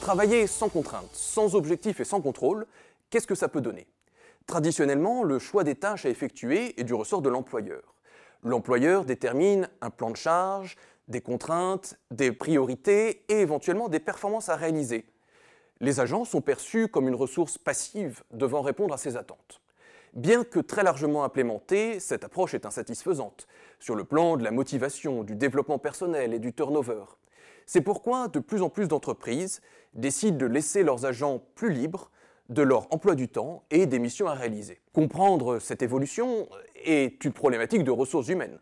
Travailler sans contrainte, sans objectif et sans contrôle, qu'est-ce que ça peut donner? Traditionnellement, le choix des tâches à effectuer est du ressort de l'employeur. L'employeur détermine un plan de charge, des contraintes, des priorités et éventuellement des performances à réaliser. Les agents sont perçus comme une ressource passive devant répondre à ces attentes. Bien que très largement implémentée, cette approche est insatisfaisante sur le plan de la motivation, du développement personnel et du turnover. C'est pourquoi de plus en plus d'entreprises décident de laisser leurs agents plus libres de leur emploi du temps et des missions à réaliser. Comprendre cette évolution est une problématique de ressources humaines.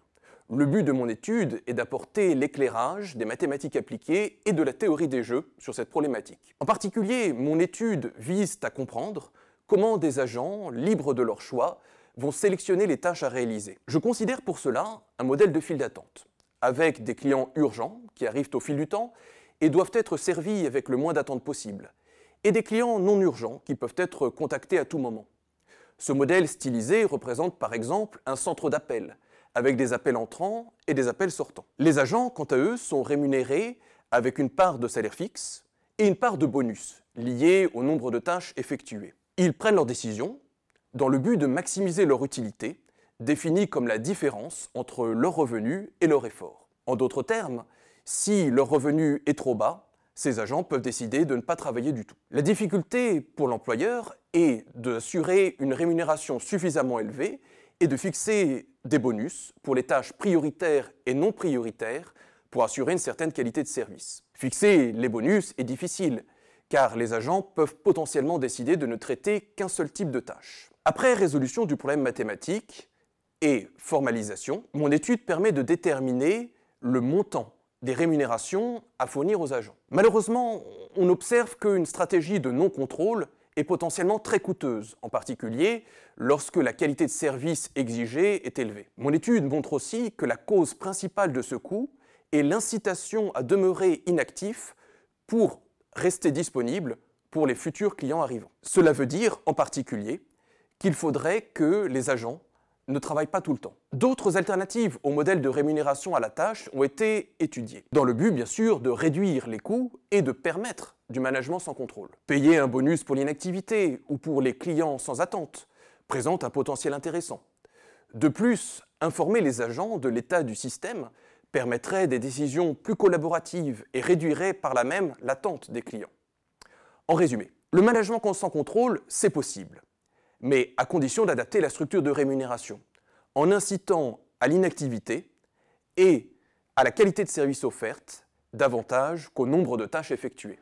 Le but de mon étude est d'apporter l'éclairage des mathématiques appliquées et de la théorie des jeux sur cette problématique. En particulier, mon étude vise à comprendre comment des agents, libres de leur choix, vont sélectionner les tâches à réaliser. Je considère pour cela un modèle de file d'attente, avec des clients urgents qui arrivent au fil du temps et doivent être servis avec le moins d'attente possible, et des clients non urgents qui peuvent être contactés à tout moment. Ce modèle stylisé représente par exemple un centre d'appel, avec des appels entrants et des appels sortants. Les agents, quant à eux, sont rémunérés avec une part de salaire fixe et une part de bonus liée au nombre de tâches effectuées. Ils prennent leurs décisions dans le but de maximiser leur utilité, définie comme la différence entre leur revenu et leur effort. En d'autres termes, si leur revenu est trop bas, ces agents peuvent décider de ne pas travailler du tout. La difficulté pour l'employeur est d'assurer une rémunération suffisamment élevée et de fixer des bonus pour les tâches prioritaires et non prioritaires pour assurer une certaine qualité de service. Fixer les bonus est difficile, car les agents peuvent potentiellement décider de ne traiter qu'un seul type de tâche. Après résolution du problème mathématique et formalisation, mon étude permet de déterminer le montant des rémunérations à fournir aux agents. Malheureusement, on observe qu'une stratégie de non-contrôle est potentiellement très coûteuse, en particulier lorsque la qualité de service exigée est élevée. Mon étude montre aussi que la cause principale de ce coût est l'incitation à demeurer inactif pour rester disponible pour les futurs clients arrivants. Cela veut dire en particulier qu'il faudrait que les agents ne travaillent pas tout le temps. D'autres alternatives au modèle de rémunération à la tâche ont été étudiées, dans le but bien sûr de réduire les coûts et de permettre du management sans contrôle. Payer un bonus pour l'inactivité ou pour les clients sans attente présente un potentiel intéressant. De plus, informer les agents de l'état du système permettrait des décisions plus collaboratives et réduirait par là même l'attente des clients. En résumé, le management sans contrôle, c'est possible, mais à condition d'adapter la structure de rémunération, en incitant à l'inactivité et à la qualité de service offerte davantage qu'au nombre de tâches effectuées.